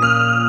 Bye.